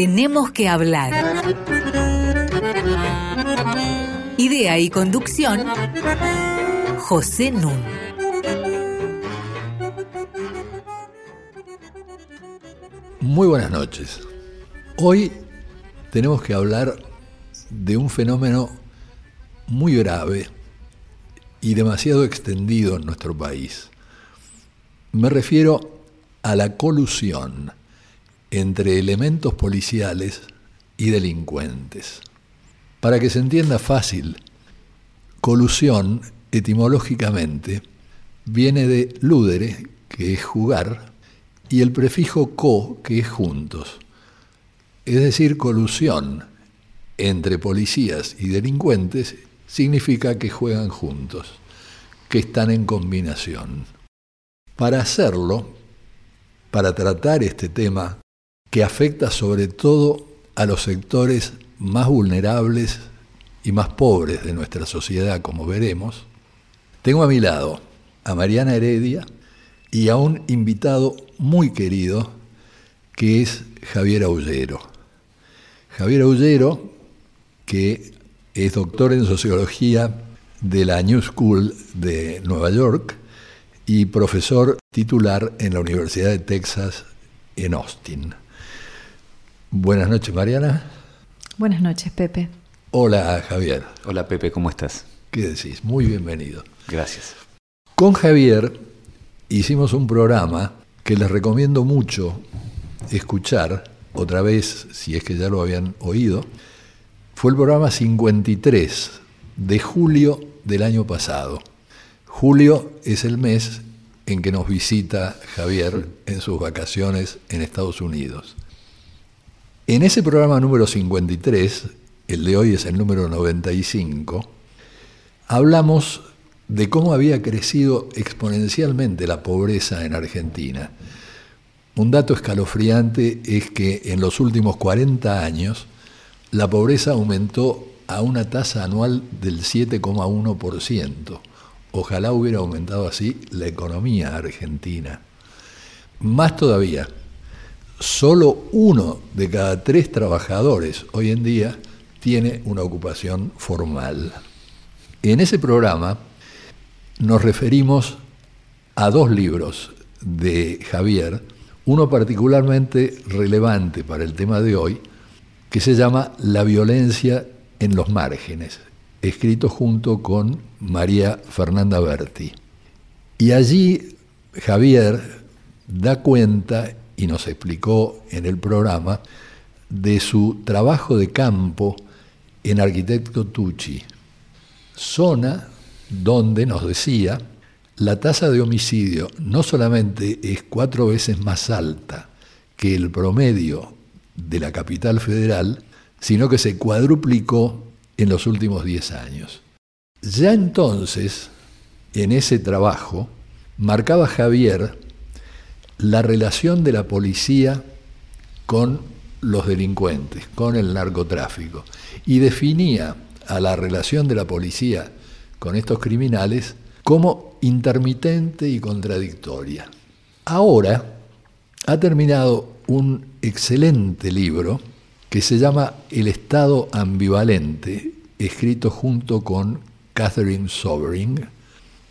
Tenemos que hablar. Idea y conducción, José Nun. Muy buenas noches. Hoy tenemos que hablar de un fenómeno muy grave y demasiado extendido en nuestro país. Me refiero a la colusión entre elementos policiales y delincuentes. Para que se entienda fácil, colusión etimológicamente viene de ludere, que es jugar, y el prefijo co, que es juntos. Es decir, colusión entre policías y delincuentes significa que juegan juntos, que están en combinación. Para hacerlo, para tratar este tema que afecta sobre todo a los sectores más vulnerables y más pobres de nuestra sociedad, como veremos, tengo a mi lado a Mariana Heredia y a un invitado muy querido que es Javier Aullero. Javier Aullero, que es doctor en sociología de la New School de Nueva York y profesor titular en la Universidad de Texas en Austin. Buenas noches, Mariana. Buenas noches, Pepe. Hola, Javier. Hola, Pepe, ¿cómo estás? ¿Qué decís? Muy bienvenido. Gracias. Con Javier hicimos un programa que les recomiendo mucho escuchar, otra vez, si es que ya lo habían oído. Fue el programa 53 de julio del año pasado. Julio es el mes en que nos visita Javier en sus vacaciones en Estados Unidos. En ese programa número 53, el de hoy es el número 95, hablamos de cómo había crecido exponencialmente la pobreza en Argentina. Un dato escalofriante es que en los últimos 40 años la pobreza aumentó a una tasa anual del 7,1%. Ojalá hubiera aumentado así la economía argentina. Más todavía, solo uno de cada tres trabajadores hoy en día tiene una ocupación formal. En ese programa nos referimos a dos libros de Javier, uno particularmente relevante para el tema de hoy, que se llama La violencia en los márgenes, escrito junto con María Fernanda Berti. Y allí Javier da cuenta y nos explicó en el programa de su trabajo de campo en Arquitecto Tucci, zona donde nos decía la tasa de homicidio no solamente es cuatro veces más alta que el promedio de la capital federal, sino que se cuadruplicó en los últimos diez años. Ya entonces, en ese trabajo, marcaba Javier la relación de la policía con los delincuentes, con el narcotráfico, y definía a la relación de la policía con estos criminales como intermitente y contradictoria. Ahora ha terminado un excelente libro que se llama El Estado Ambivalente, escrito junto con Catherine Sobering.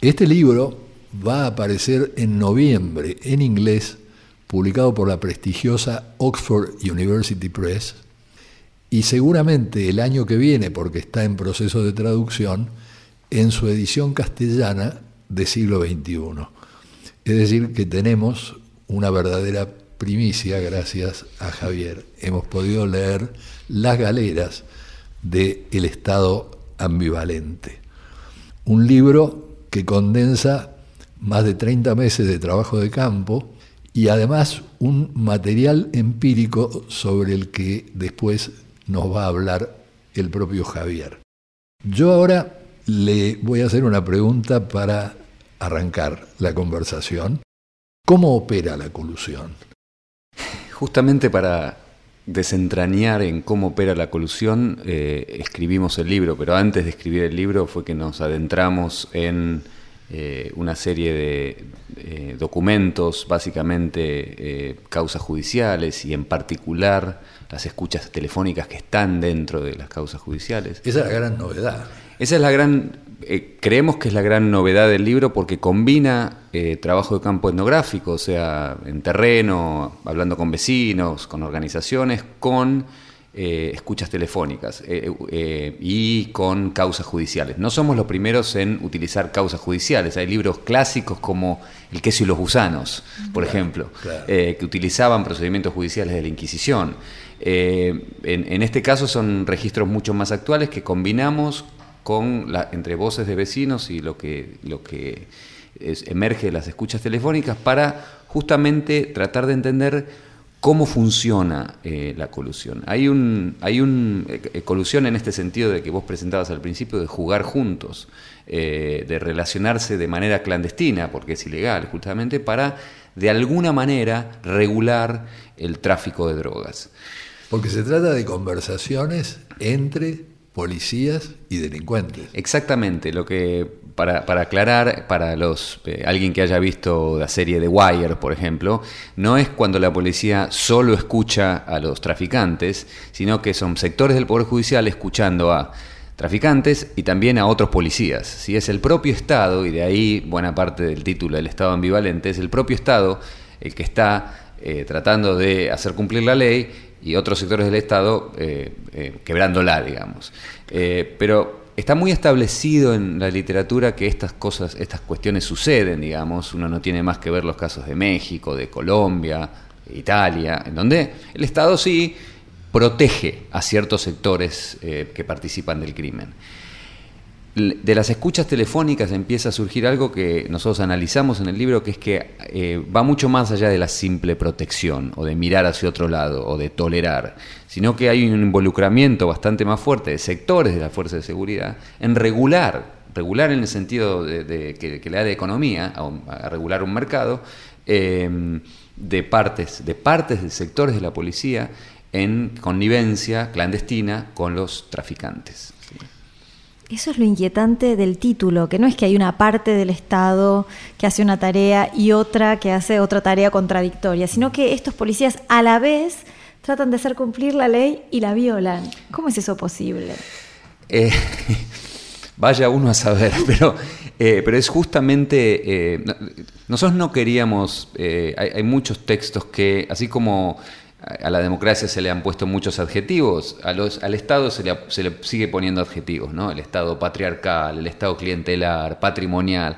Este libro va a aparecer en noviembre en inglés, publicado por la prestigiosa Oxford University Press, y seguramente el año que viene, porque está en proceso de traducción, en su edición castellana de siglo XXI. Es decir, que tenemos una verdadera primicia gracias a Javier. Hemos podido leer Las galeras de El Estado ambivalente. Un libro que condensa más de 30 meses de trabajo de campo y además un material empírico sobre el que después nos va a hablar el propio Javier. Yo ahora le voy a hacer una pregunta para arrancar la conversación. ¿Cómo opera la colusión? Justamente para desentrañar en cómo opera la colusión, eh, escribimos el libro, pero antes de escribir el libro fue que nos adentramos en eh, una serie de eh, documentos, básicamente causas judiciales y en particular las escuchas telefónicas que están dentro de las causas judiciales. Esa es la gran novedad. Esa es la gran, creemos que es la gran novedad del libro porque combina trabajo de campo etnográfico, o sea, en terreno, hablando con vecinos, con organizaciones, con eh, escuchas telefónicas eh, eh, y con causas judiciales. No somos los primeros en utilizar causas judiciales. Hay libros clásicos como El queso y los gusanos, por ejemplo, que utilizaban procedimientos judiciales de la Inquisición. En, este caso son registros mucho más actuales que combinamos con la, entre voces de vecinos y lo que, lo que emerge de las escuchas telefónicas para justamente tratar de entender cómo funciona eh, la colusión. Hay un, hay un eh, colusión en este sentido de que vos presentabas al principio de jugar juntos, eh, de relacionarse de manera clandestina, porque es ilegal justamente, para de alguna manera regular el tráfico de drogas. Porque se trata de conversaciones entre policías y delincuentes. Exactamente, lo que para, aclarar, para los eh, alguien que haya visto la serie The Wire, por ejemplo, no es cuando la policía solo escucha a los traficantes, sino que son sectores del Poder Judicial escuchando a traficantes y también a otros policías. Si es el propio Estado, y de ahí buena parte del título del Estado ambivalente, es el propio Estado el que está eh, tratando de hacer cumplir la ley y otros sectores del Estado eh, quebrándola, digamos. pero está muy establecido en la literatura que estas cosas, estas cuestiones suceden, digamos. Uno no tiene más que ver los casos de México, de Colombia, de Italia, en donde el Estado sí protege a ciertos sectores eh, que participan del crimen de las escuchas telefónicas empieza a surgir algo que nosotros analizamos en el libro, que es que eh, va mucho más allá de la simple protección o de mirar hacia otro lado o de tolerar, sino que hay un involucramiento bastante más fuerte de sectores de la fuerza de seguridad en regular, regular en el sentido de, que, le da de economía, a, regular un mercado, em, de partes, de partes de sectores de la policía en connivencia clandestina con los traficantes. Eso es lo inquietante del título, que no es que hay una parte del Estado que hace una tarea y otra que hace otra tarea contradictoria, sino que estos policías a la vez tratan de hacer cumplir la ley y la violan. ¿Cómo es eso posible? Eh, vaya uno a saber, pero, eh, pero es justamente, eh, nosotros no queríamos, hay, hay, muchos textos que, así como a la democracia se le han puesto muchos adjetivos, a los, al Estado se le, se le, sigue poniendo adjetivos, ¿no? El Estado patriarcal, el Estado clientelar, patrimonial.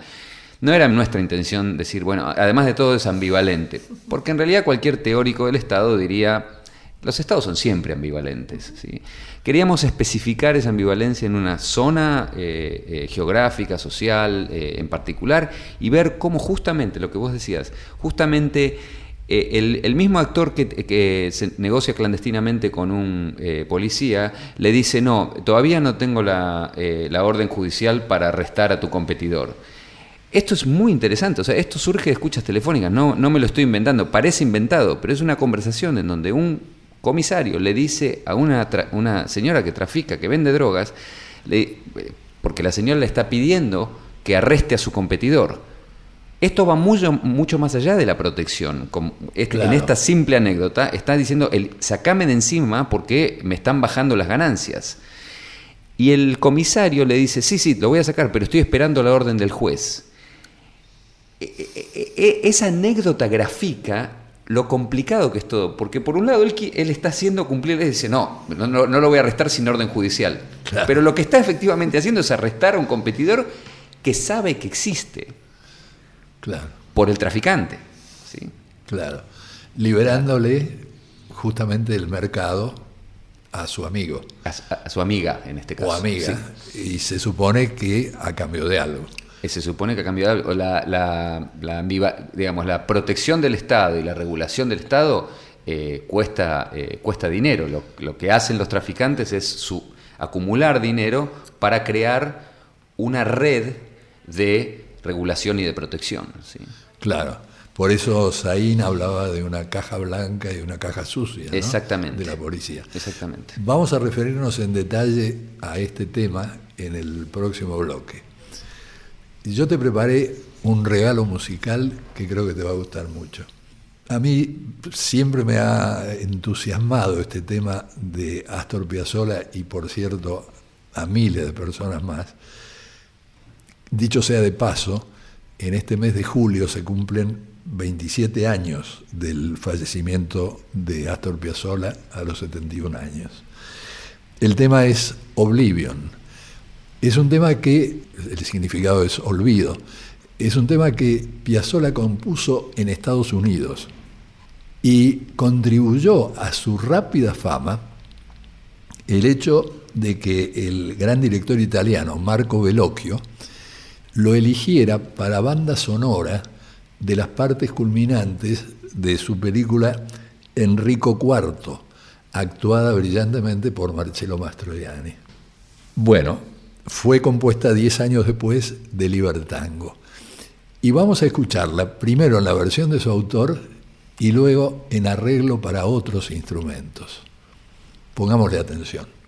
No era nuestra intención decir, bueno, además de todo es ambivalente, porque en realidad cualquier teórico del Estado diría, los Estados son siempre ambivalentes. ¿sí? Queríamos especificar esa ambivalencia en una zona eh, eh, geográfica, social eh, en particular, y ver cómo justamente, lo que vos decías, justamente eh, el, mismo actor que, se negocia clandestinamente con un eh, policía le dice, no, todavía no tengo eh, la, orden judicial para arrestar a tu competidor. Esto es muy interesante, o sea, esto surge de escuchas telefónicas, no, no me lo estoy inventando, parece inventado, pero es una conversación en donde un comisario le dice a una, una señora que trafica, que vende drogas, porque la señora le está pidiendo que arreste a su competidor. Esto va mucho, mucho más allá de la protección. En esta simple anécdota está diciendo, el, sacame de encima porque me están bajando las ganancias. Y el comisario le dice, sí, sí, lo voy a sacar, pero estoy esperando la orden del juez. E, e, e, esa anécdota grafica lo complicado que es todo, porque por un lado él, él está haciendo cumplir, él dice, no, no, no, lo voy a arrestar sin orden judicial. Pero lo que está efectivamente haciendo es arrestar a un competidor que sabe que existe Claro. Por el traficante. ¿sí? Claro. Liberándole justamente el mercado a su amigo. A, su amiga, en este caso. O amiga. Y se supone que a cambio de algo. Se supone que a cambio de algo. La, la, digamos, la protección del Estado y la regulación del Estado eh, cuesta, eh, cuesta dinero. Lo, lo, que hacen los traficantes es su, acumular dinero para crear una red de regulación y de protección. ¿sí? Claro. Por eso Saín hablaba de una caja blanca y una caja sucia Exactamente. de la policía. Exactamente. Vamos a referirnos en detalle a este tema en el próximo bloque. Yo te preparé un regalo musical que creo que te va a gustar mucho. A mí siempre me ha entusiasmado este tema de Astor Piazzolla y por cierto a miles de personas más. Dicho sea de paso, en este mes de julio se cumplen 27 años del fallecimiento de Astor Piazzolla a los 71 años. El tema es Oblivion. Es un tema que, el significado es olvido, es un tema que Piazzolla compuso en Estados Unidos y contribuyó a su rápida fama el hecho de que el gran director italiano Marco Bellocchio lo eligiera para banda sonora de las partes culminantes de su película Enrico IV, actuada brillantemente por Marcello Mastroianni. Bueno, fue compuesta 10 años después de Libertango. Y vamos a escucharla primero en la versión de su autor y luego en arreglo para otros instrumentos. Pongámosle atención.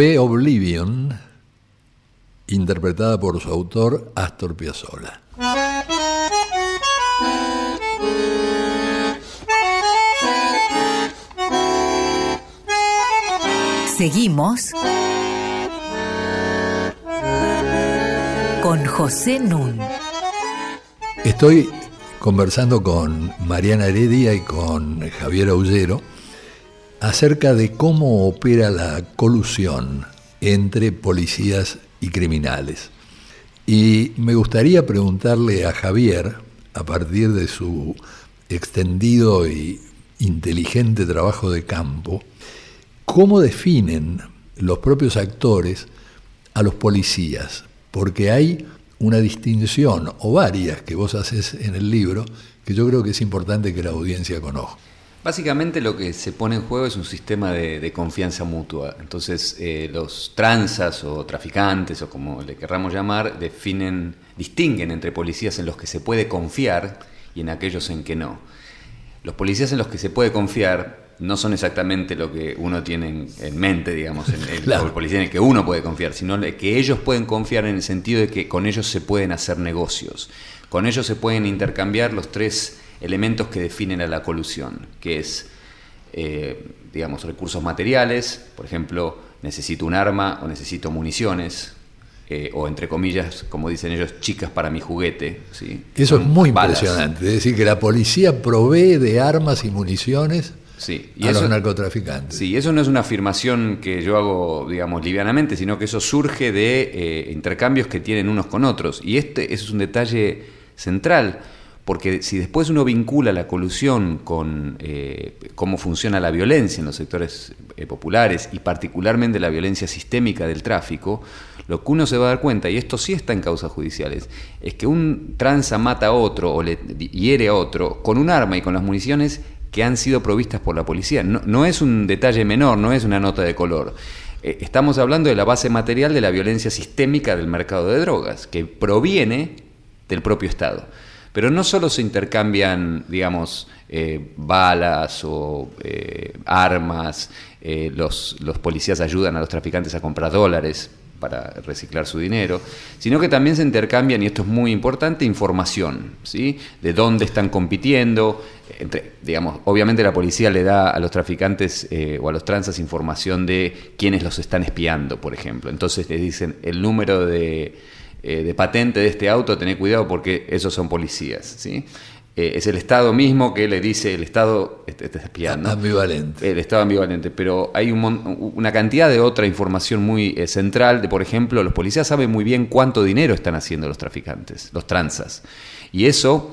Fue Oblivion, interpretada por su autor Astor Piazzolla. Seguimos con José Nun. Estoy conversando con Mariana Heredia y con Javier Aullero acerca de cómo opera la colusión entre policías y criminales. Y me gustaría preguntarle a Javier, a partir de su extendido y inteligente trabajo de campo, cómo definen los propios actores a los policías, porque hay una distinción o varias que vos haces en el libro que yo creo que es importante que la audiencia conozca. Básicamente lo que se pone en juego es un sistema de, confianza mutua. Entonces eh, los transas o traficantes o como le querramos llamar definen, distinguen entre policías en los que se puede confiar y en aquellos en que no. Los policías en los que se puede confiar no son exactamente lo que uno tiene en, mente, digamos, en el, policía en el que uno puede confiar, sino que ellos pueden confiar en el sentido de que con ellos se pueden hacer negocios, con ellos se pueden intercambiar los tres elementos que definen a la colusión, que es, eh, digamos, recursos materiales, por ejemplo, necesito un arma o necesito municiones, eh, o entre comillas, como dicen ellos, chicas para mi juguete. ¿sí? Eso es muy impresionante, es decir, que la policía provee de armas y municiones sí, y a los narcotraficantes. Sí, eso no es una afirmación que yo hago, digamos, livianamente, sino que eso surge de eh, intercambios que tienen unos con otros. Y este es un detalle central porque si después uno vincula la colusión con eh, cómo funciona la violencia en los sectores eh, populares y particularmente la violencia sistémica del tráfico, lo que uno se va a dar cuenta, y esto sí está en causas judiciales, es que un tranza mata a otro o le hiere a otro con un arma y con las municiones que han sido provistas por la policía. No, es un detalle menor, no es una nota de color. Eh, estamos hablando de la base material de la violencia sistémica del mercado de drogas, que proviene del propio Estado. Pero no solo se intercambian, digamos, eh, balas o eh, armas, eh, los, los policías ayudan a los traficantes a comprar dólares para reciclar su dinero, sino que también se intercambian, y esto es muy importante, información, ¿sí? De dónde están compitiendo, entre, digamos, obviamente la policía le da a los traficantes o a los transas información de quiénes los están espiando, por ejemplo. Entonces les dicen el número de eh, de patente de este auto, tener cuidado porque esos son policías. ¿sí? Eh, es el Estado mismo que le dice, el Estado está espiando. Ambivalente. El Estado ambivalente, pero hay una cantidad de otra información muy eh, central, de por ejemplo, los policías saben muy bien cuánto dinero están haciendo los traficantes, los transas. Y eso,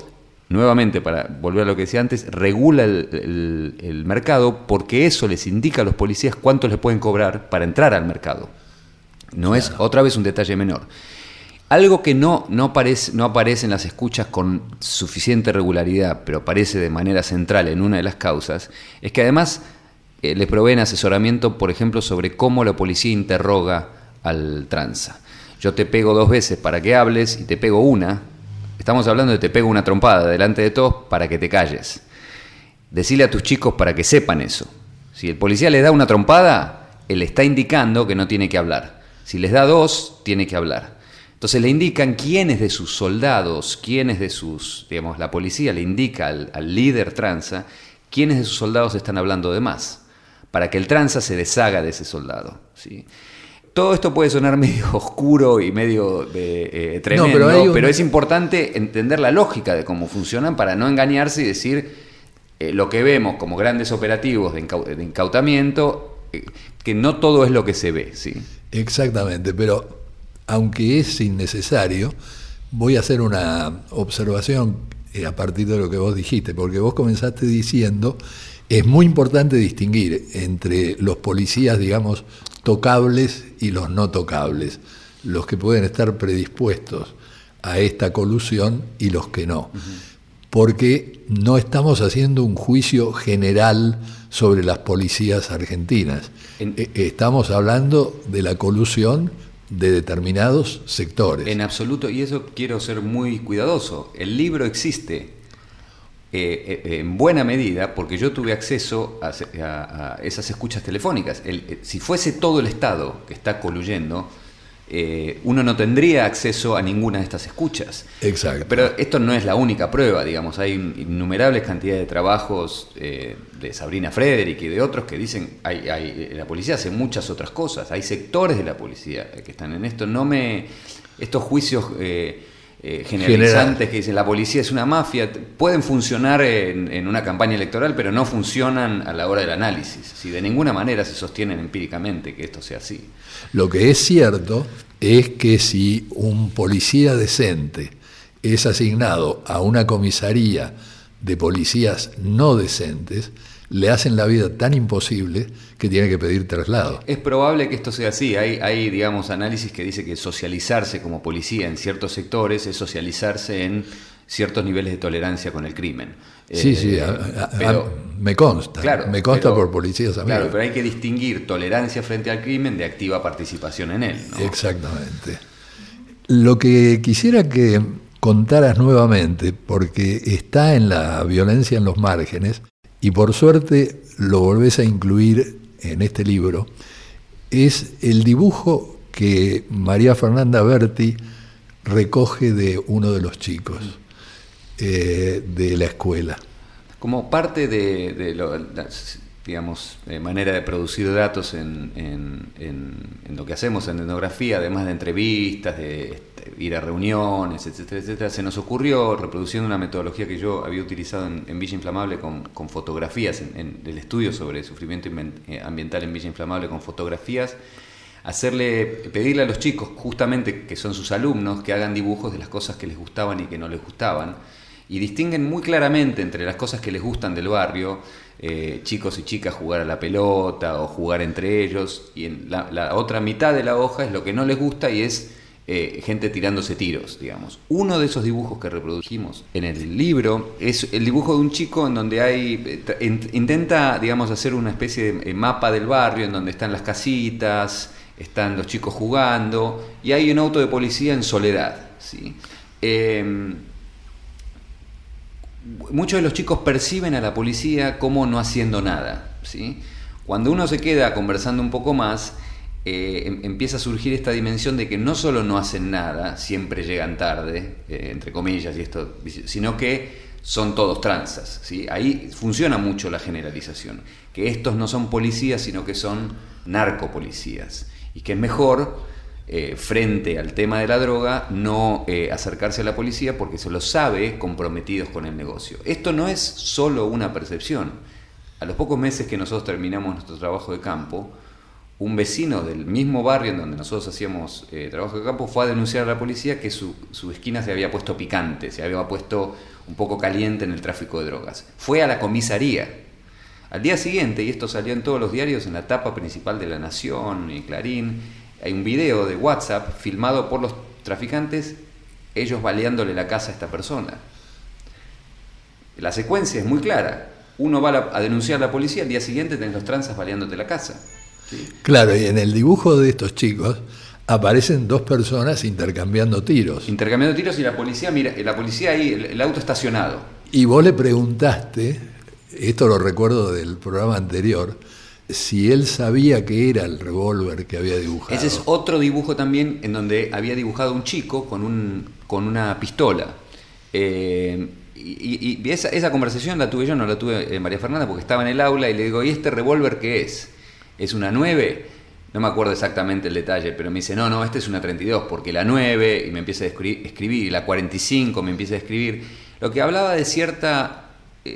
nuevamente, para volver a lo que decía antes, regula el, el mercado porque eso les indica a los policías cuánto les pueden cobrar para entrar al mercado. No es otra vez un detalle menor. Algo que no, no, aparece, no aparece en las escuchas con suficiente regularidad, pero aparece de manera central en una de las causas, es que además eh, le proveen asesoramiento, por ejemplo, sobre cómo la policía interroga al tranza. Yo te pego dos veces para que hables y te pego una. Estamos hablando de te pego una trompada delante de todos para que te calles. Decile a tus chicos para que sepan eso. Si el policía les da una trompada, él está indicando que no tiene que hablar. Si les da dos, tiene que hablar. Entonces le indican quiénes de sus soldados, quiénes de sus, digamos, la policía le indica al, líder tranza, quiénes de sus soldados están hablando de más, para que el tranza se deshaga de ese soldado. ¿sí? Todo esto puede sonar medio oscuro y medio eh, tremendo, pero, es importante entender la lógica de cómo funcionan para no engañarse y decir eh, lo que vemos como grandes operativos de, incautamiento, eh, que no todo es lo que se ve. ¿sí? Exactamente, pero aunque es innecesario, voy a hacer una observación eh, a partir de lo que vos dijiste, porque vos comenzaste diciendo, es muy importante distinguir entre los policías, digamos, tocables y los no tocables, los que pueden estar predispuestos a esta colusión y los que no. Porque no estamos haciendo un juicio general sobre las policías argentinas. E, estamos hablando de la colusión de determinados sectores. En absoluto, y eso quiero ser muy cuidadoso. El libro existe eh, eh, en buena medida porque yo tuve acceso a, esas escuchas telefónicas. Eh, si fuese todo el Estado que está coluyendo, eh, uno no tendría acceso a ninguna de estas escuchas. Exacto. Pero esto no es la única prueba, digamos, hay innumerables cantidades de trabajos eh, de Sabrina Frederick y de otros que dicen, hay, hay, la policía hace muchas otras cosas, hay sectores de la policía que están en esto, no me... Estos juicios... Eh, eh, generalizantes que dicen la policía es una mafia, pueden funcionar en, una campaña electoral, pero no funcionan a la hora del análisis. Si de ninguna manera se sostienen empíricamente que esto sea así. Lo que es cierto es que si un policía decente es asignado a una comisaría de policías no decentes, le hacen la vida tan imposible que tiene que pedir traslado. Es probable que esto sea así. Hay, hay, digamos, análisis que dice que socializarse como policía en ciertos sectores es socializarse en ciertos niveles de tolerancia con el crimen. Sí, sí, eh, me consta. Claro, me consta por policías amigos. Claro, pero hay que distinguir tolerancia frente al crimen de activa participación en él. Exactamente. Lo que quisiera que contaras nuevamente, porque está en la violencia en los márgenes, y por suerte lo volvés a incluir en este libro, es el dibujo que María Fernanda Berti recoge de uno de los chicos eh, de la escuela. Como parte de, lo, digamos, manera de producir datos en, lo que hacemos en etnografía, además de entrevistas, de este, ir a reuniones, etcétera, etcétera, se nos ocurrió, reproduciendo una metodología que yo había utilizado en, Villa Inflamable con, fotografías, en, el estudio sobre sufrimiento eh, ambiental en Villa Inflamable con fotografías, hacerle, pedirle a los chicos, justamente que son sus alumnos, que hagan dibujos de las cosas que les gustaban y que no les gustaban, y distinguen muy claramente entre las cosas que les gustan del barrio, eh, chicos y chicas jugar a la pelota o jugar entre ellos, y en la, otra mitad de la hoja es lo que no les gusta y es eh, gente tirándose tiros, digamos. Uno de esos dibujos que reprodujimos en el libro es el dibujo de un chico en donde hay, eh, intenta, digamos, hacer una especie de mapa del barrio en donde están las casitas, están los chicos jugando y hay un auto de policía en soledad, ¿sí? Em, muchos de los chicos perciben a la policía como no haciendo nada. ¿sí? Cuando uno se queda conversando un poco más, eh, em, empieza a surgir esta dimensión de que no solo no hacen nada, siempre llegan tarde, eh, entre comillas, y esto, sino que son todos transas. ¿sí? Ahí funciona mucho la generalización, que estos no son policías, sino que son narcopolicías, y que es mejor eh, frente al tema de la droga, no eh, acercarse a la policía porque se los sabe comprometidos con el negocio. Esto no es solo una percepción. A los pocos meses que nosotros terminamos nuestro trabajo de campo, un vecino del mismo barrio en donde nosotros hacíamos eh, trabajo de campo fue a denunciar a la policía que su, su, esquina se había puesto picante, se había puesto un poco caliente en el tráfico de drogas. Fue a la comisaría. Al día siguiente, y esto salió en todos los diarios, en la tapa principal de La Nación y Clarín, hay un video de WhatsApp filmado por los traficantes, ellos baleándole la casa a esta persona. La secuencia es muy clara. Uno va a, denunciar a la policía, al día siguiente tenés los tranzas baleándote la casa. Claro, y en el dibujo de estos chicos aparecen dos personas intercambiando tiros. Intercambiando tiros y la policía, mira, la policía ahí, el auto estacionado. Y vos le preguntaste, esto lo recuerdo del programa anterior, si él sabía que era el revólver que había dibujado. Ese es otro dibujo también en donde había dibujado un chico con, un, con una pistola. Eh, y, esa, conversación la tuve yo, no la tuve eh, María Fernanda, porque estaba en el aula y le digo, ¿y este revólver qué es? ¿Es una 9? No me acuerdo exactamente el detalle, pero me dice, no, no, este es una 32, porque la 9, y me empieza a escribir, y la 45 me empieza a escribir, lo que hablaba de cierta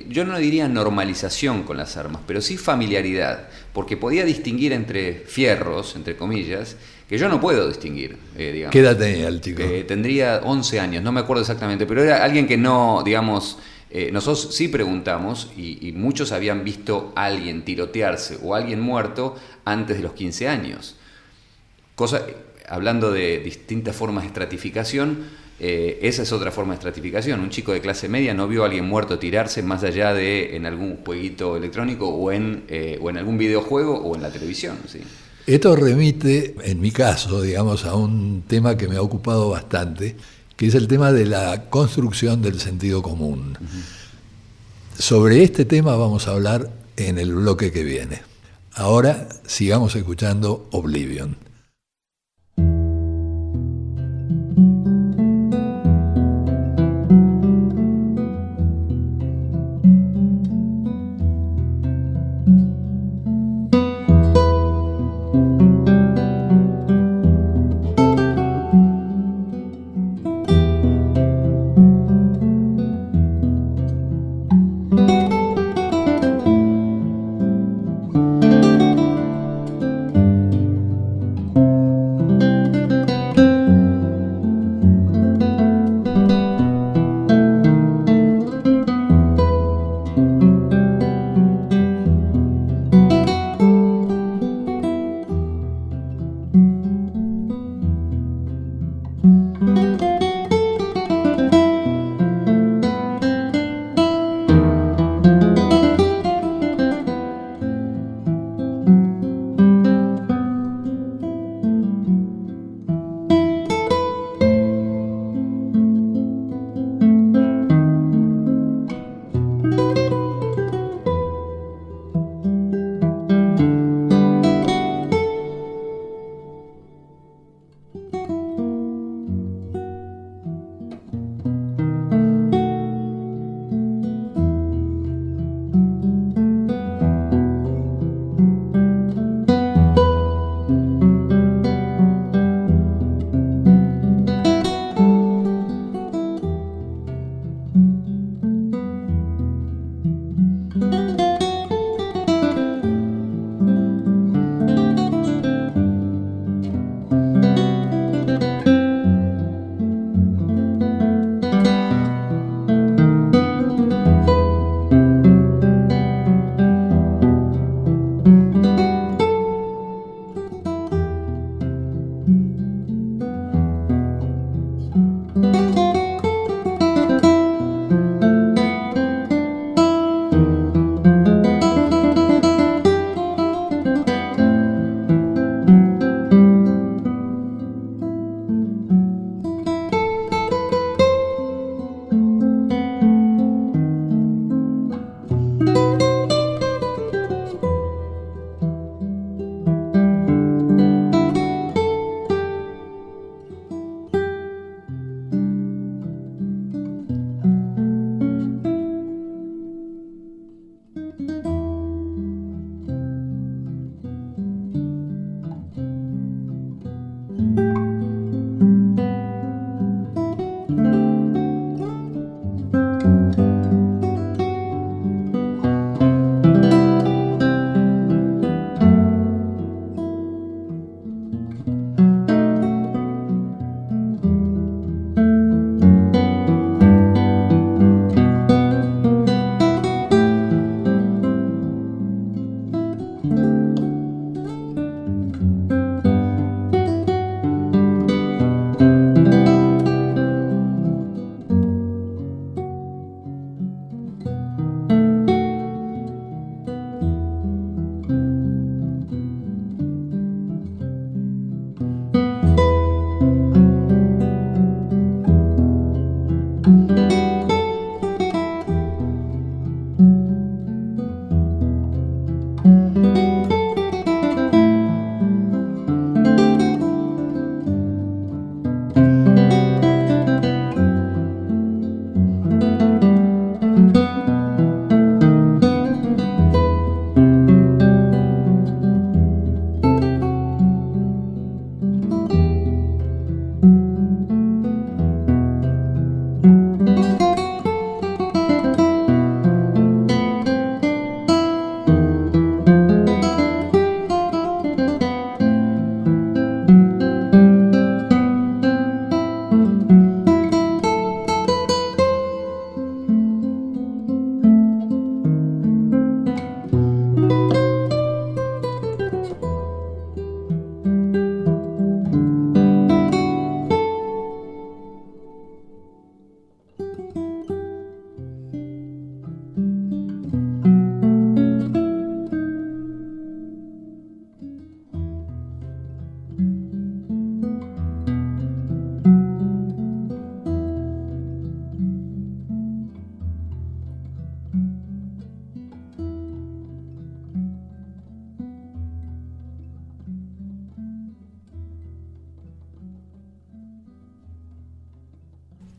yo no diría normalización con las armas, pero sí familiaridad, porque podía distinguir entre fierros, entre comillas, que yo no puedo distinguir. Eh, digamos. ¿Qué edad tenía el chico? Eh, tendría 11 años, no me acuerdo exactamente, pero era alguien que no, digamos, nosotros sí preguntamos y, muchos habían visto a alguien tirotearse o a alguien muerto antes de los 15 años. Cosa, hablando de distintas formas de estratificación, eh, esa es otra forma de estratificación. Un chico de clase media no vio a alguien muerto tirarse más allá de en algún jueguito electrónico o en, eh, o en algún videojuego o en la televisión. ¿sí? Esto remite, en mi caso, digamos, a un tema que me ha ocupado bastante, que es el tema de la construcción del sentido común. Sobre este tema vamos a hablar en el bloque que viene. Ahora sigamos escuchando Oblivion.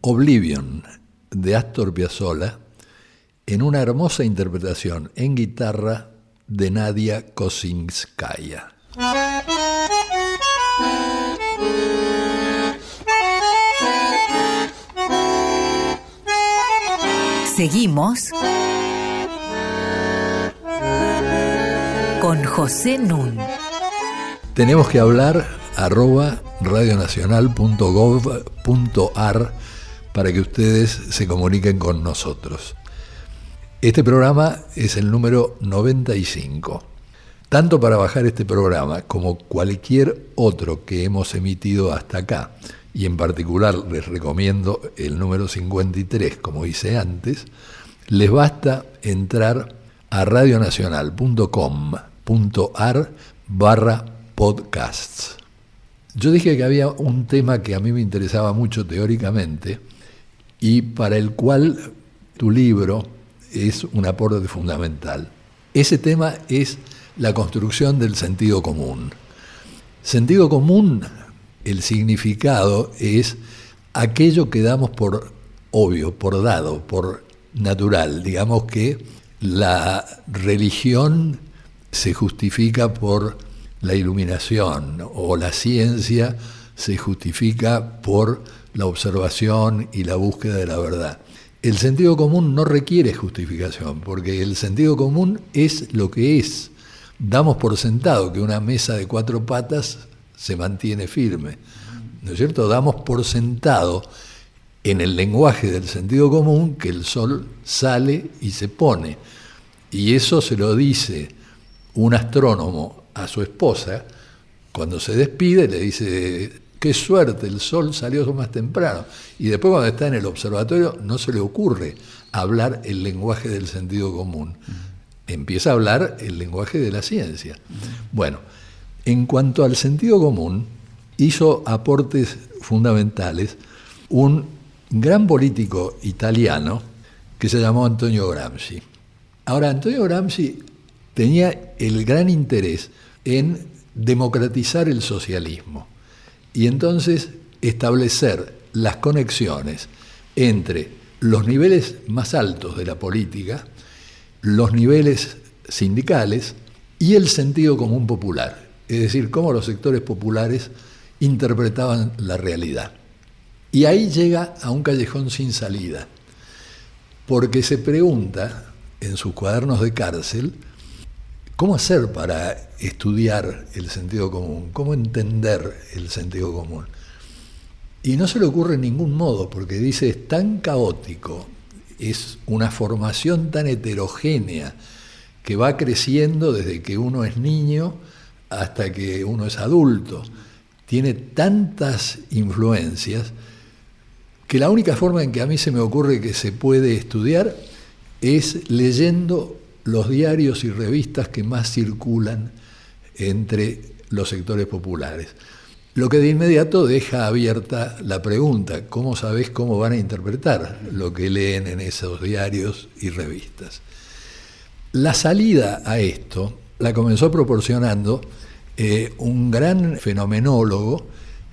Oblivion de Astor Piazzolla en una hermosa interpretación en guitarra de Nadia Kosinskaya. Seguimos con José Nun. Tenemos que hablar arroba radionacional.gov.ar para que ustedes se comuniquen con nosotros. Este programa es el número 95. Tanto para bajar este programa como cualquier otro que hemos emitido hasta acá, y en particular les recomiendo el número 53, como hice antes, les basta entrar a radionacional.com.ar barra podcasts. Yo dije que había un tema que a mí me interesaba mucho teóricamente y para el cual tu libro es un aporte fundamental. Ese tema es la construcción del sentido común. Sentido común, el significado es aquello que damos por obvio, por dado, por natural. Digamos que la religión se justifica por la iluminación o la ciencia se justifica por la observación y la búsqueda de la verdad. El sentido común no requiere justificación, porque el sentido común es lo que es. Damos por sentado que una mesa de cuatro patas se mantiene firme. ¿No es cierto? Damos por sentado en el lenguaje del sentido común que el sol sale y se pone. Y eso se lo dice un astrónomo a su esposa, cuando se despide, le dice, qué suerte, el sol salió más temprano. Y después cuando está en el observatorio no se le ocurre hablar el lenguaje del sentido común. Empieza a hablar el lenguaje de la ciencia. Bueno, en cuanto al sentido común, hizo aportes fundamentales un gran político italiano que se llamó Antonio Gramsci. Ahora, Antonio Gramsci tenía el gran interés en democratizar el socialismo y entonces establecer las conexiones entre los niveles más altos de la política, los niveles sindicales y el sentido común popular, es decir, cómo los sectores populares interpretaban la realidad. Y ahí llega a un callejón sin salida, porque se pregunta en sus cuadernos de cárcel, ¿Cómo hacer para estudiar el sentido común? ¿Cómo entender el sentido común? Y no se le ocurre en ningún modo, porque dice, es tan caótico, es una formación tan heterogénea que va creciendo desde que uno es niño hasta que uno es adulto. Tiene tantas influencias que la única forma en que a mí se me ocurre que se puede estudiar es leyendo los diarios y revistas que más circulan entre los sectores populares. Lo que de inmediato deja abierta la pregunta, ¿cómo sabes cómo van a interpretar lo que leen en esos diarios y revistas? La salida a esto la comenzó proporcionando eh, un gran fenomenólogo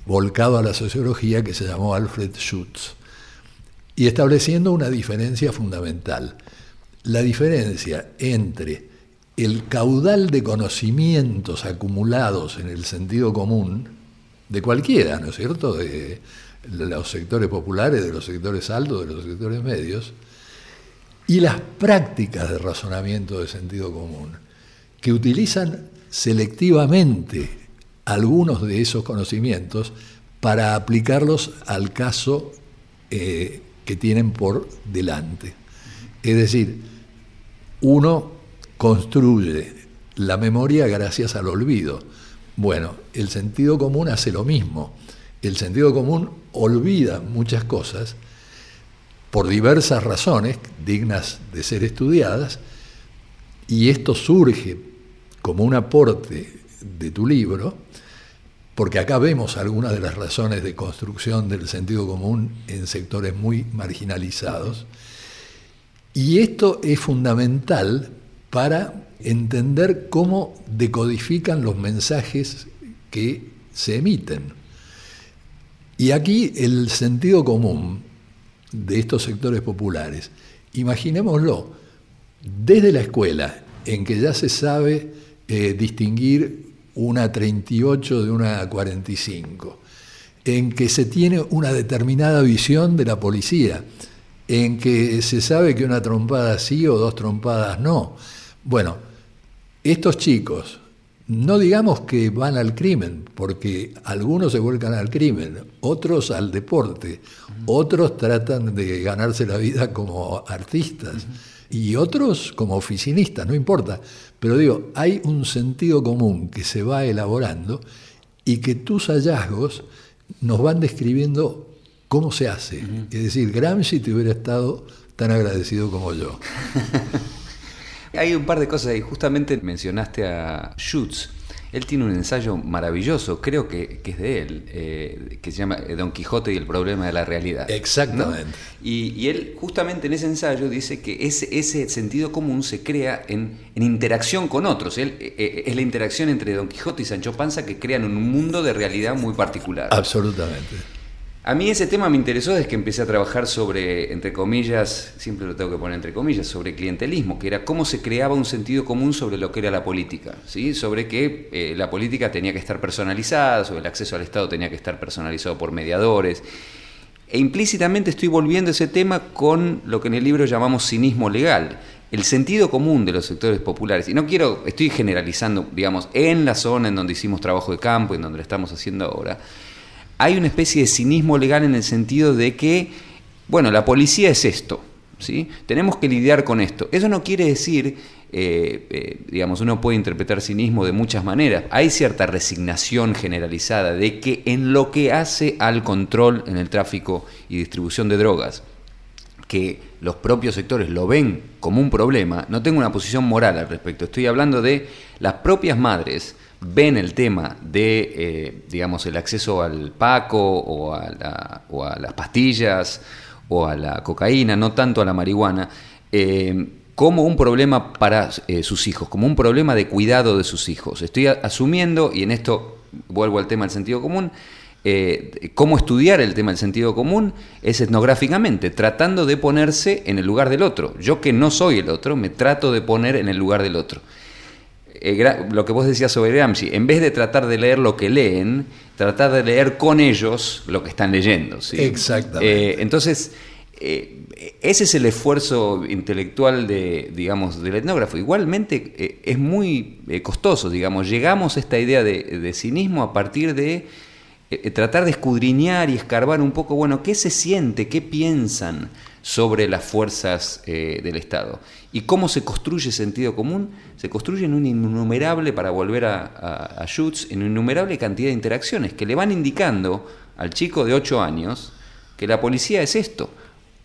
volcado a la sociología que se llamó Alfred Schutz, y estableciendo una diferencia fundamental la diferencia entre el caudal de conocimientos acumulados en el sentido común de cualquiera, ¿no es cierto?, de los sectores populares, de los sectores altos, de los sectores medios, y las prácticas de razonamiento de sentido común, que utilizan selectivamente algunos de esos conocimientos para aplicarlos al caso eh, que tienen por delante. Es decir, uno construye la memoria gracias al olvido. Bueno, el sentido común hace lo mismo. El sentido común olvida muchas cosas por diversas razones dignas de ser estudiadas y esto surge como un aporte de tu libro, porque acá vemos algunas de las razones de construcción del sentido común en sectores muy marginalizados y esto es fundamental para entender cómo decodifican los mensajes que se emiten. Y aquí el sentido común de estos sectores populares. Imaginémoslo, desde la escuela, en que ya se sabe eh, distinguir una 38 de una 45, en que se tiene una determinada visión de la policía, en que se sabe que una trompada sí o dos trompadas no. Bueno, estos chicos, no digamos que van al crimen, porque algunos se vuelcan al crimen, otros al deporte, otros tratan de ganarse la vida como artistas y otros como oficinistas, no importa. Pero digo, hay un sentido común que se va elaborando y que tus hallazgos nos van describiendo cómo se hace. Es decir, Gramsci te hubiera estado tan agradecido como yo. Hay un par de cosas ahí. Justamente mencionaste a Schutz. Él tiene un ensayo maravilloso, creo que, es de él, eh, que se llama Don Quijote y el problema de la realidad. Exactamente. Y, él justamente en ese ensayo dice que ese, ese sentido común se crea en, interacción con otros. Él, eh, eh, es la interacción entre Don Quijote y Sancho Panza que crean un mundo de realidad muy particular. Absolutamente. A mí ese tema me interesó desde que empecé a trabajar sobre, entre comillas, siempre lo tengo que poner entre comillas, sobre clientelismo, que era cómo se creaba un sentido común sobre lo que era la política, ¿sí? sobre que eh, la política tenía que estar personalizada, sobre el acceso al Estado tenía que estar personalizado por mediadores. E implícitamente estoy volviendo ese tema con lo que en el libro llamamos cinismo legal, el sentido común de los sectores populares. Y no quiero, estoy generalizando, digamos, en la zona en donde hicimos trabajo de campo, en donde lo estamos haciendo ahora hay una especie de cinismo legal en el sentido de que, bueno, la policía es esto, ¿sí? Tenemos que lidiar con esto. Eso no quiere decir, eh, eh, digamos, uno puede interpretar cinismo de muchas maneras. Hay cierta resignación generalizada de que en lo que hace al control en el tráfico y distribución de drogas, que los propios sectores lo ven como un problema, no tengo una posición moral al respecto. Estoy hablando de las propias madres ven el tema de, eh, digamos, el acceso al paco o a, las pastillas o a la cocaína, no tanto a la marihuana, eh, como un problema para eh, sus hijos, como un problema de cuidado de sus hijos. Estoy asumiendo, y en esto vuelvo al tema del sentido común, cómo estudiar el tema del sentido común es etnográficamente, tratando de ponerse en el lugar del otro. Yo que no soy el otro, me trato de poner en el lugar del otro. Eh, lo que vos decías sobre Gramsci, en vez de tratar de leer lo que leen, tratar de leer con ellos lo que están leyendo. ¿sí? Exactamente. Eh, entonces, eh, ese es el esfuerzo intelectual de, digamos, del etnógrafo. Igualmente es muy costoso, digamos. Llegamos a esta idea de, de cinismo a partir de tratar de escudriñar y escarbar un poco, bueno, qué se siente, qué piensan sobre las fuerzas del Estado. ¿Y cómo se construye sentido común? Se construye en un innumerable, para volver a, a, Schutz, en una innumerable cantidad de interacciones que le van indicando al chico de 8 años que la policía es esto,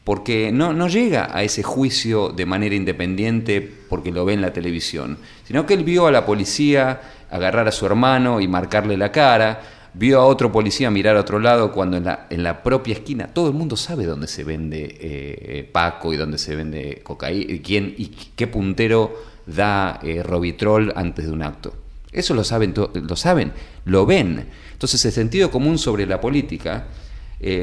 porque no, no llega a ese juicio de manera independiente porque lo ve en la televisión, sino que él vio a la policía agarrar a su hermano y marcarle la cara, vio a otro policía mirar a otro lado cuando en la, en la propia esquina todo el mundo sabe dónde se vende eh, eh, Paco y dónde se vende cocaína, quién y qué puntero da eh, Robitrol antes de un acto. Eso lo saben, lo saben, lo ven. Entonces el sentido común sobre la política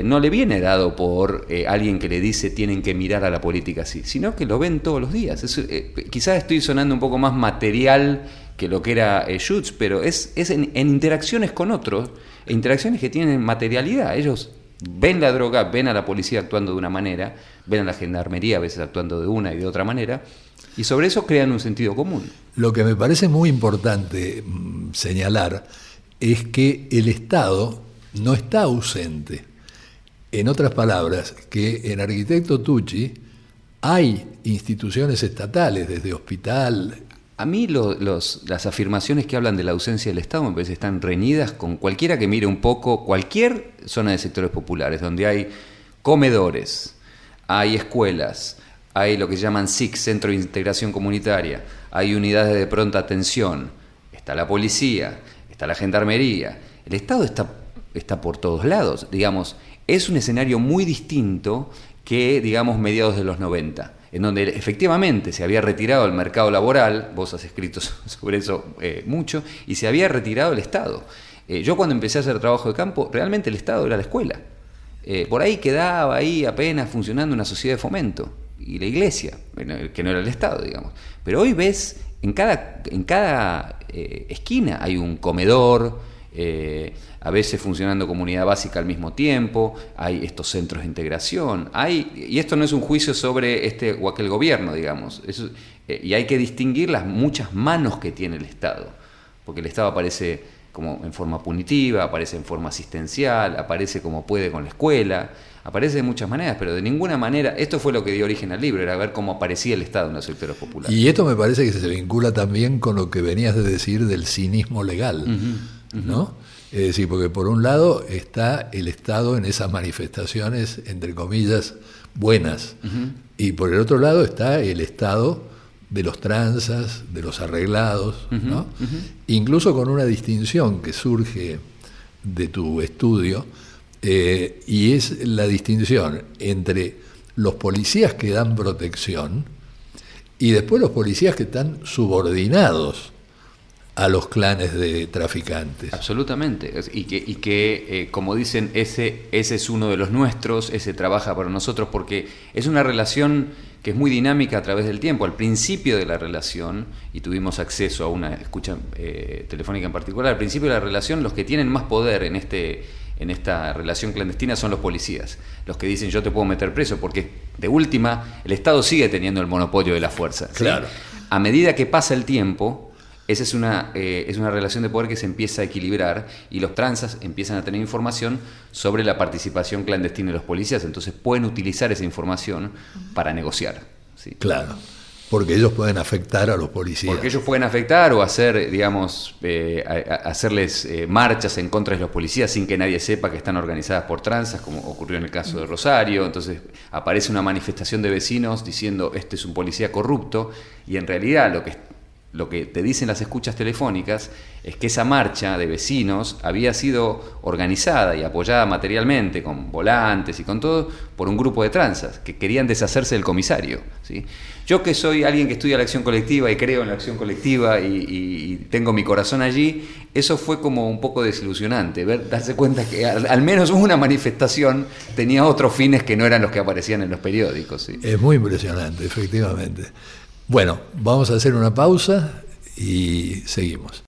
no le viene dado por alguien que le dice tienen que mirar a la política así, sino que lo ven todos los días. quizás estoy sonando un poco más material que lo que era eh, Schutz, pero es, es en, interacciones con otros, interacciones que tienen materialidad. Ellos ven la droga, ven a la policía actuando de una manera, ven a la gendarmería a veces actuando de una y de otra manera, y sobre eso crean un sentido común. Lo que me parece muy importante mm, señalar es que el Estado no está ausente. En otras palabras, que en Arquitecto Tucci hay instituciones estatales, desde hospital, a mí las afirmaciones que hablan de la ausencia del Estado me parece que están reñidas con cualquiera que mire un poco cualquier zona de sectores populares, donde hay comedores, hay escuelas, hay lo que llaman SIC, Centro de Integración Comunitaria, hay unidades de pronta atención, está la policía, está la gendarmería. El Estado está, está por todos lados, digamos, es un escenario muy distinto que, digamos, mediados de los 90 en donde efectivamente se había retirado el mercado laboral, vos has escrito sobre eso eh, mucho, y se había retirado el Estado. Eh, yo cuando empecé a hacer trabajo de campo, realmente el Estado era la escuela. eh, por ahí quedaba ahí apenas funcionando una sociedad de fomento y la iglesia, que no era el Estado, digamos. Pero hoy ves, en cada, en cada esquina hay un comedor, eh, a veces funcionando comunidad básica al mismo tiempo, hay estos centros de integración, hay, y esto no es un juicio sobre este o aquel gobierno, digamos, y hay que distinguir las muchas manos que tiene el Estado, porque el Estado aparece como en forma punitiva, aparece en forma asistencial, aparece como puede con la escuela, aparece de muchas maneras, pero de ninguna manera, esto fue lo que dio origen al libro, era ver cómo aparecía el Estado en los sectores populares. Y esto me parece que se vincula también con lo que venías de decir del cinismo legal, ¿no? Es decir, porque por un lado está el Estado en esas manifestaciones, entre comillas, buenas, y por el otro lado está el Estado de los tranzas, de los arreglados, ¿no? incluso con una distinción que surge de tu estudio, eh, y es la distinción entre los policías que dan protección y después los policías que están subordinados a los clanes de traficantes. Absolutamente. Y que, y que eh, como dicen, ese, ese es uno de los nuestros, ese trabaja para nosotros, porque es una relación que es muy dinámica a través del tiempo. Al principio de la relación, y tuvimos acceso a una escucha eh, telefónica en particular, al principio de la relación los que tienen más poder en, este, en esta relación clandestina son los policías, los que dicen yo te puedo meter preso, porque de última el Estado sigue teniendo el monopolio de la fuerza. Claro. A medida que pasa el tiempo, esa es una, eh, es una relación de poder que se empieza a equilibrar y los transas empiezan a tener información sobre la participación clandestina de los policías, entonces pueden utilizar esa información para negociar. ¿sí? Claro, porque ellos pueden afectar a los policías. Porque ellos pueden afectar o hacer, digamos, eh, hacerles eh, marchas en contra de los policías sin que nadie sepa que están organizadas por transas, como ocurrió en el caso de Rosario. Entonces aparece una manifestación de vecinos diciendo este es un policía corrupto y en realidad lo que lo que te dicen las escuchas telefónicas es que esa marcha de vecinos había sido organizada y apoyada materialmente con volantes y con todo por un grupo de tranzas que querían deshacerse del comisario. ¿sí? Yo que soy alguien que estudia la acción colectiva y creo en la acción colectiva y, tengo mi corazón allí, eso fue como un poco desilusionante, ver, darse cuenta que al, menos una manifestación tenía otros fines que no eran los que aparecían en los periódicos. Es muy impresionante, efectivamente. Bueno, vamos a hacer una pausa y seguimos.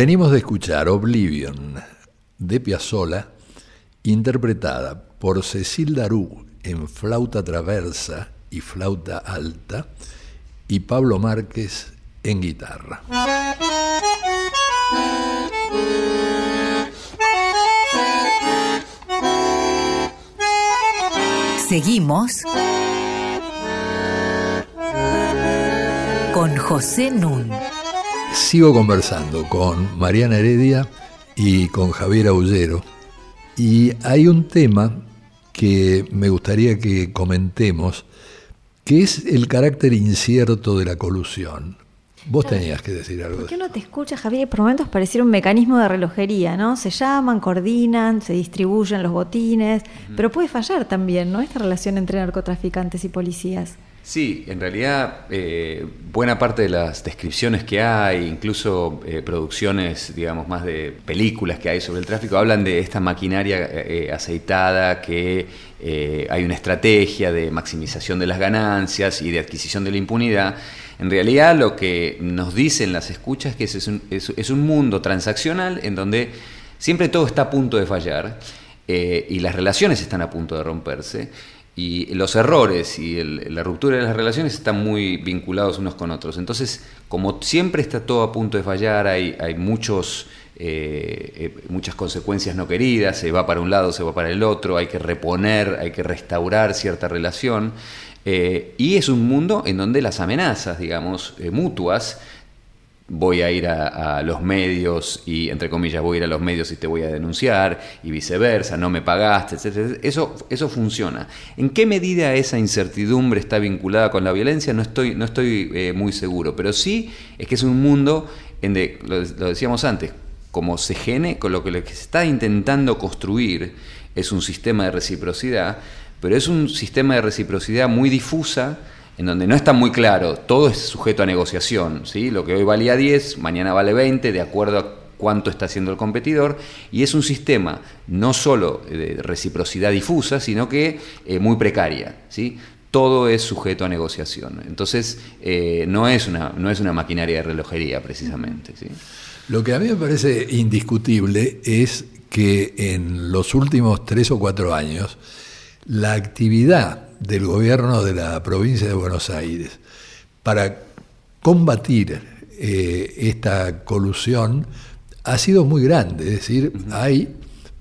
Venimos de escuchar Oblivion de Piazzolla, interpretada por Cecil Darú en flauta traversa y flauta alta, y Pablo Márquez en guitarra. Seguimos con José Nun sigo conversando con Mariana Heredia y con Javier Aullero. Y hay un tema que me gustaría que comentemos, que es el carácter incierto de la colusión. Vos tenías que decir algo. ¿Por qué no te escucha, Javier? Por momentos pareciera un mecanismo de relojería, ¿no? Se llaman, coordinan, se distribuyen los botines, pero puede fallar también, ¿no? Esta relación entre narcotraficantes y policías. Sí, en realidad eh, buena parte de las descripciones que hay, incluso eh, producciones, digamos, más de películas que hay sobre el tráfico, hablan de esta maquinaria eh, aceitada, que hay una estrategia de maximización de las ganancias y de adquisición de la impunidad. En realidad lo que nos dicen las escuchas es que es un, es un mundo transaccional en donde siempre todo está a punto de fallar y las relaciones están a punto de romperse y los errores y la ruptura de las relaciones están muy vinculados unos con otros. Entonces, como siempre está todo a punto de fallar, hay, hay muchos, eh, eh, muchas consecuencias no queridas, se va para un lado, se va para el otro, hay que reponer, hay que restaurar cierta relación. Eh, y es un mundo en donde las amenazas, digamos, mutuas, voy a ir a, los medios y, entre comillas, voy a ir a los medios y te voy a denunciar y viceversa, no me pagaste, etc. Eso, eso funciona. ¿En qué medida esa incertidumbre está vinculada con la violencia? No estoy, no estoy eh, muy seguro, pero sí es que es un mundo en de, lo, decíamos antes, como se gene, con lo que, lo que se está intentando construir es un sistema de reciprocidad, pero es un sistema de reciprocidad muy difusa, en donde no está muy claro, todo es sujeto a negociación, ¿sí? lo que hoy valía 10, mañana vale 20, de acuerdo a cuánto está haciendo el competidor, y es un sistema no solo de reciprocidad difusa, sino que eh, muy precaria. ¿sí? Todo es sujeto a negociación. Entonces, eh, no, es una, no es una maquinaria de relojería, precisamente. Lo que a mí me parece indiscutible es que en los últimos tres o cuatro años, la actividad del gobierno de la provincia de Buenos Aires para combatir eh, esta colusión ha sido muy grande, es decir, hay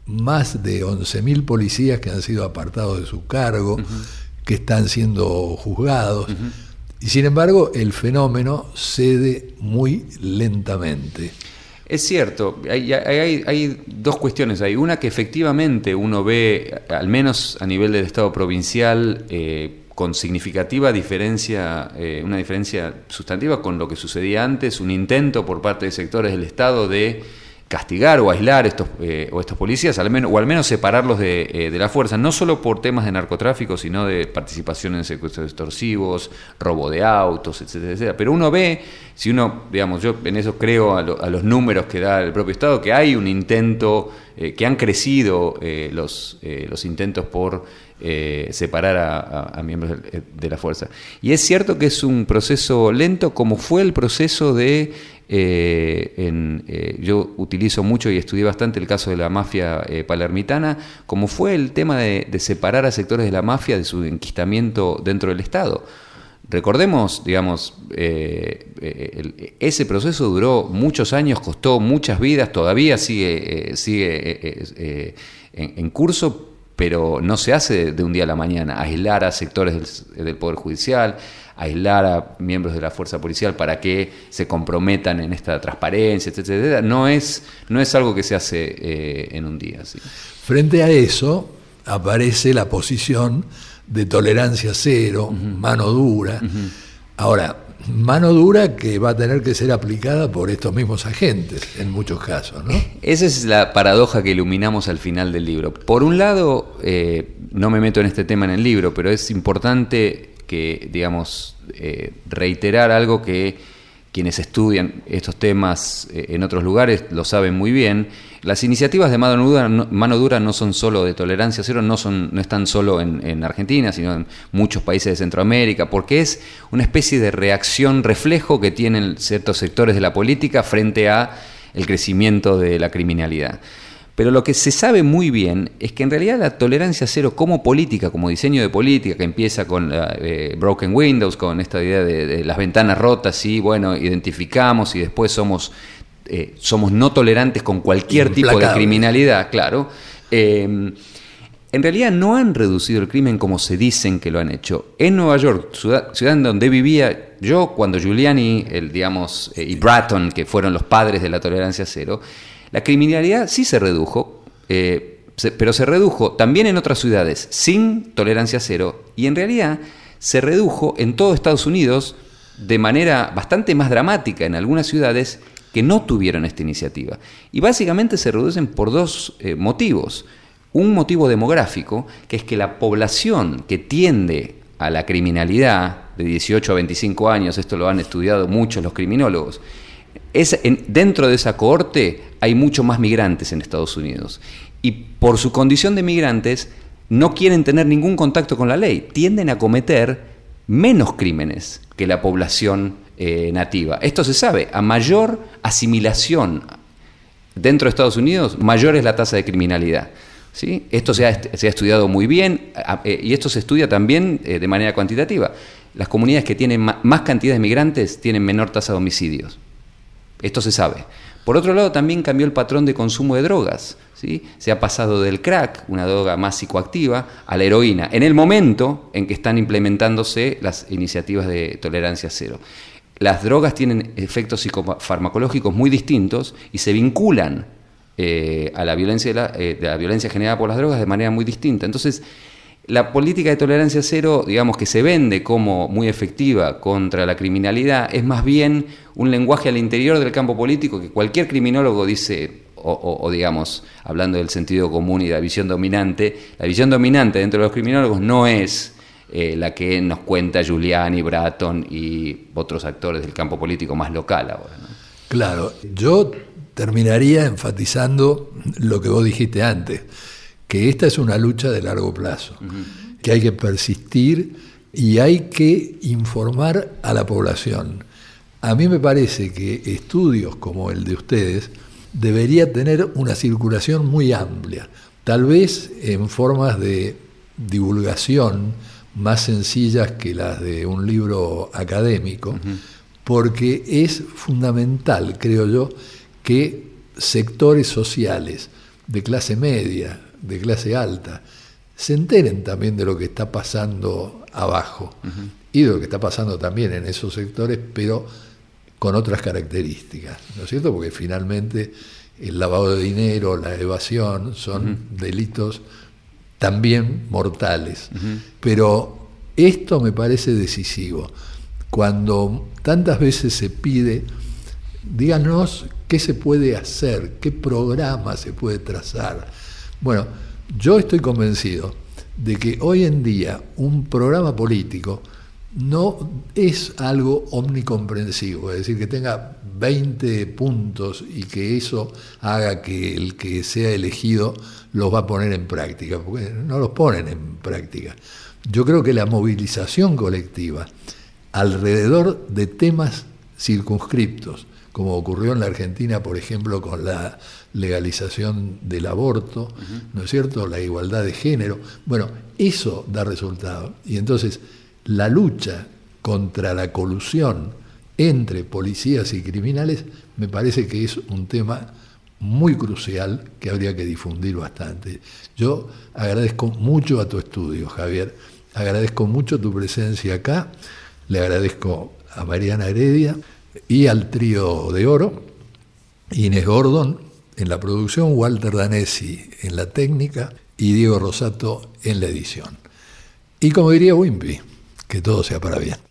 más de 11.000 policías que han sido apartados de su cargo, que están siendo juzgados, y sin embargo el fenómeno cede muy lentamente. Es cierto, hay, dos cuestiones. Hay una que efectivamente uno ve, al menos a nivel del Estado provincial, eh, con significativa diferencia, eh, una diferencia sustantiva con lo que sucedía antes, un intento por parte de sectores del Estado de castigar o aislar estos, eh, o estos policías, al menos, o al menos separarlos de, eh, de, la fuerza, no solo por temas de narcotráfico, sino de participación en secuestros extorsivos, robo de autos, etcétera, etcétera. Pero uno ve, si uno, digamos, yo en eso creo a, los números que da el propio Estado, que hay un intento, eh, que han crecido los, los intentos por separar a, miembros de la fuerza. Y es cierto que es un proceso lento, como fue el proceso de eh, eh, yo utilizo mucho y estudié bastante el caso de la mafia eh, palermitana, como fue el tema de, separar a sectores de la mafia de su enquistamiento dentro del Estado. Recordemos, digamos, ese proceso duró muchos años, costó muchas vidas, todavía sigue, sigue en, curso, pero no se hace de un día a la mañana. Aislar a sectores del Poder Judicial, aislar a miembros de la fuerza policial para que se comprometan en esta transparencia, etcétera, no es, no es algo que se hace eh, en un día. Frente a eso aparece la posición de tolerancia cero, mano dura. Ahora, mano dura que va a tener que ser aplicada por estos mismos agentes en muchos casos. ¿no? Esa es la paradoja que iluminamos al final del libro. Por un lado, eh, no me meto en este tema en el libro, pero es importante que digamos, eh, reiterar algo que quienes estudian estos temas eh, en otros lugares lo saben muy bien. Las iniciativas de mano dura, no, mano dura no son solo de tolerancia cero, no, son, no están solo en, en, Argentina, sino en muchos países de Centroamérica, porque es una especie de reacción reflejo que tienen ciertos sectores de la política frente a el crecimiento de la criminalidad. Pero lo que se sabe muy bien es que en realidad la tolerancia cero como política, como diseño de política, que empieza con eh, Broken Windows, con esta idea de, las ventanas rotas, y bueno, identificamos y después somos, eh, somos no tolerantes con cualquier tipo de criminalidad, claro. Em, en realidad no han reducido el crimen como se dicen que lo han hecho. En Nueva York, ciudad, ciudad en donde vivía yo, cuando Giuliani el, digamos, eh, y Bratton, que fueron los padres de la tolerancia cero, la criminalidad sí se redujo, eh, pero se redujo también en otras ciudades sin tolerancia cero y en realidad se redujo en todo Estados Unidos de manera bastante más dramática en algunas ciudades que no tuvieron esta iniciativa. Y básicamente se reducen por dos eh, motivos. Un motivo demográfico, que es que la población que tiende a la criminalidad de 18 a 25 años, esto lo han estudiado muchos los criminólogos, es dentro de esa cohorte hay mucho más migrantes en Estados Unidos. Y por su condición de migrantes no quieren tener ningún contacto con la ley, tienden a cometer menos crímenes que la población eh, nativa. Esto se sabe, a mayor asimilación dentro de Estados Unidos, mayor es la tasa de criminalidad. ¿sí? Esto se ha, estudiado muy bien eh, y esto se estudia también eh, de manera cuantitativa. Las comunidades que tienen más cantidad de migrantes tienen menor tasa de homicidios. Esto se sabe. Por otro lado, también cambió el patrón de consumo de drogas. ¿sí? Se ha pasado del crack, una droga más psicoactiva, a la heroína, en el momento en que están implementándose las iniciativas de tolerancia cero. Las drogas tienen efectos psicofarmacológicos muy distintos y se vinculan eh, a la violencia, de la, eh, de la violencia generada por las drogas de manera muy distinta. Entonces, la política de tolerancia cero, digamos que se vende como muy efectiva contra la criminalidad, es más bien un lenguaje al interior del campo político que cualquier criminólogo dice, o, digamos, hablando del sentido común y de la visión dominante, la visión dominante dentro de los criminólogos no es eh, la que nos cuenta Giuliani, Bratton y otros actores del campo político más local ahora. Claro, yo terminaría enfatizando lo que vos dijiste antes que esta es una lucha de largo plazo, que hay que persistir y hay que informar a la población. A mí me parece que estudios como el de ustedes debería tener una circulación muy amplia, tal vez en formas de divulgación más sencillas que las de un libro académico, porque es fundamental, creo yo, que sectores sociales de clase media, de clase alta, se enteren también de lo que está pasando abajo y de lo que está pasando también en esos sectores, pero con otras características, ¿no es cierto? Porque finalmente el lavado de dinero, la evasión, son delitos también mortales. Pero esto me parece decisivo. Cuando tantas veces se pide, díganos qué se puede hacer, qué programa se puede trazar bueno, yo estoy convencido de que hoy en día un programa político no es algo omnicomprensivo, es decir, que tenga 20 puntos y que eso haga que el que sea elegido los va a poner en práctica, porque no los ponen en práctica. Yo creo que la movilización colectiva alrededor de temas circunscriptos, como ocurrió en la Argentina, por ejemplo, con la legalización del aborto, ¿no es cierto? La igualdad de género. Bueno, eso da resultado. Y entonces la lucha contra la colusión entre policías y criminales me parece que es un tema muy crucial que habría que difundir bastante. Yo agradezco mucho a tu estudio, Javier. Agradezco mucho tu presencia acá. Le agradezco a Mariana Heredia y al trío de oro, Inés Gordon, en la producción, Walter Danesi en la técnica y Diego Rosato en la edición. Y como diría Wimpy, que todo sea para bien.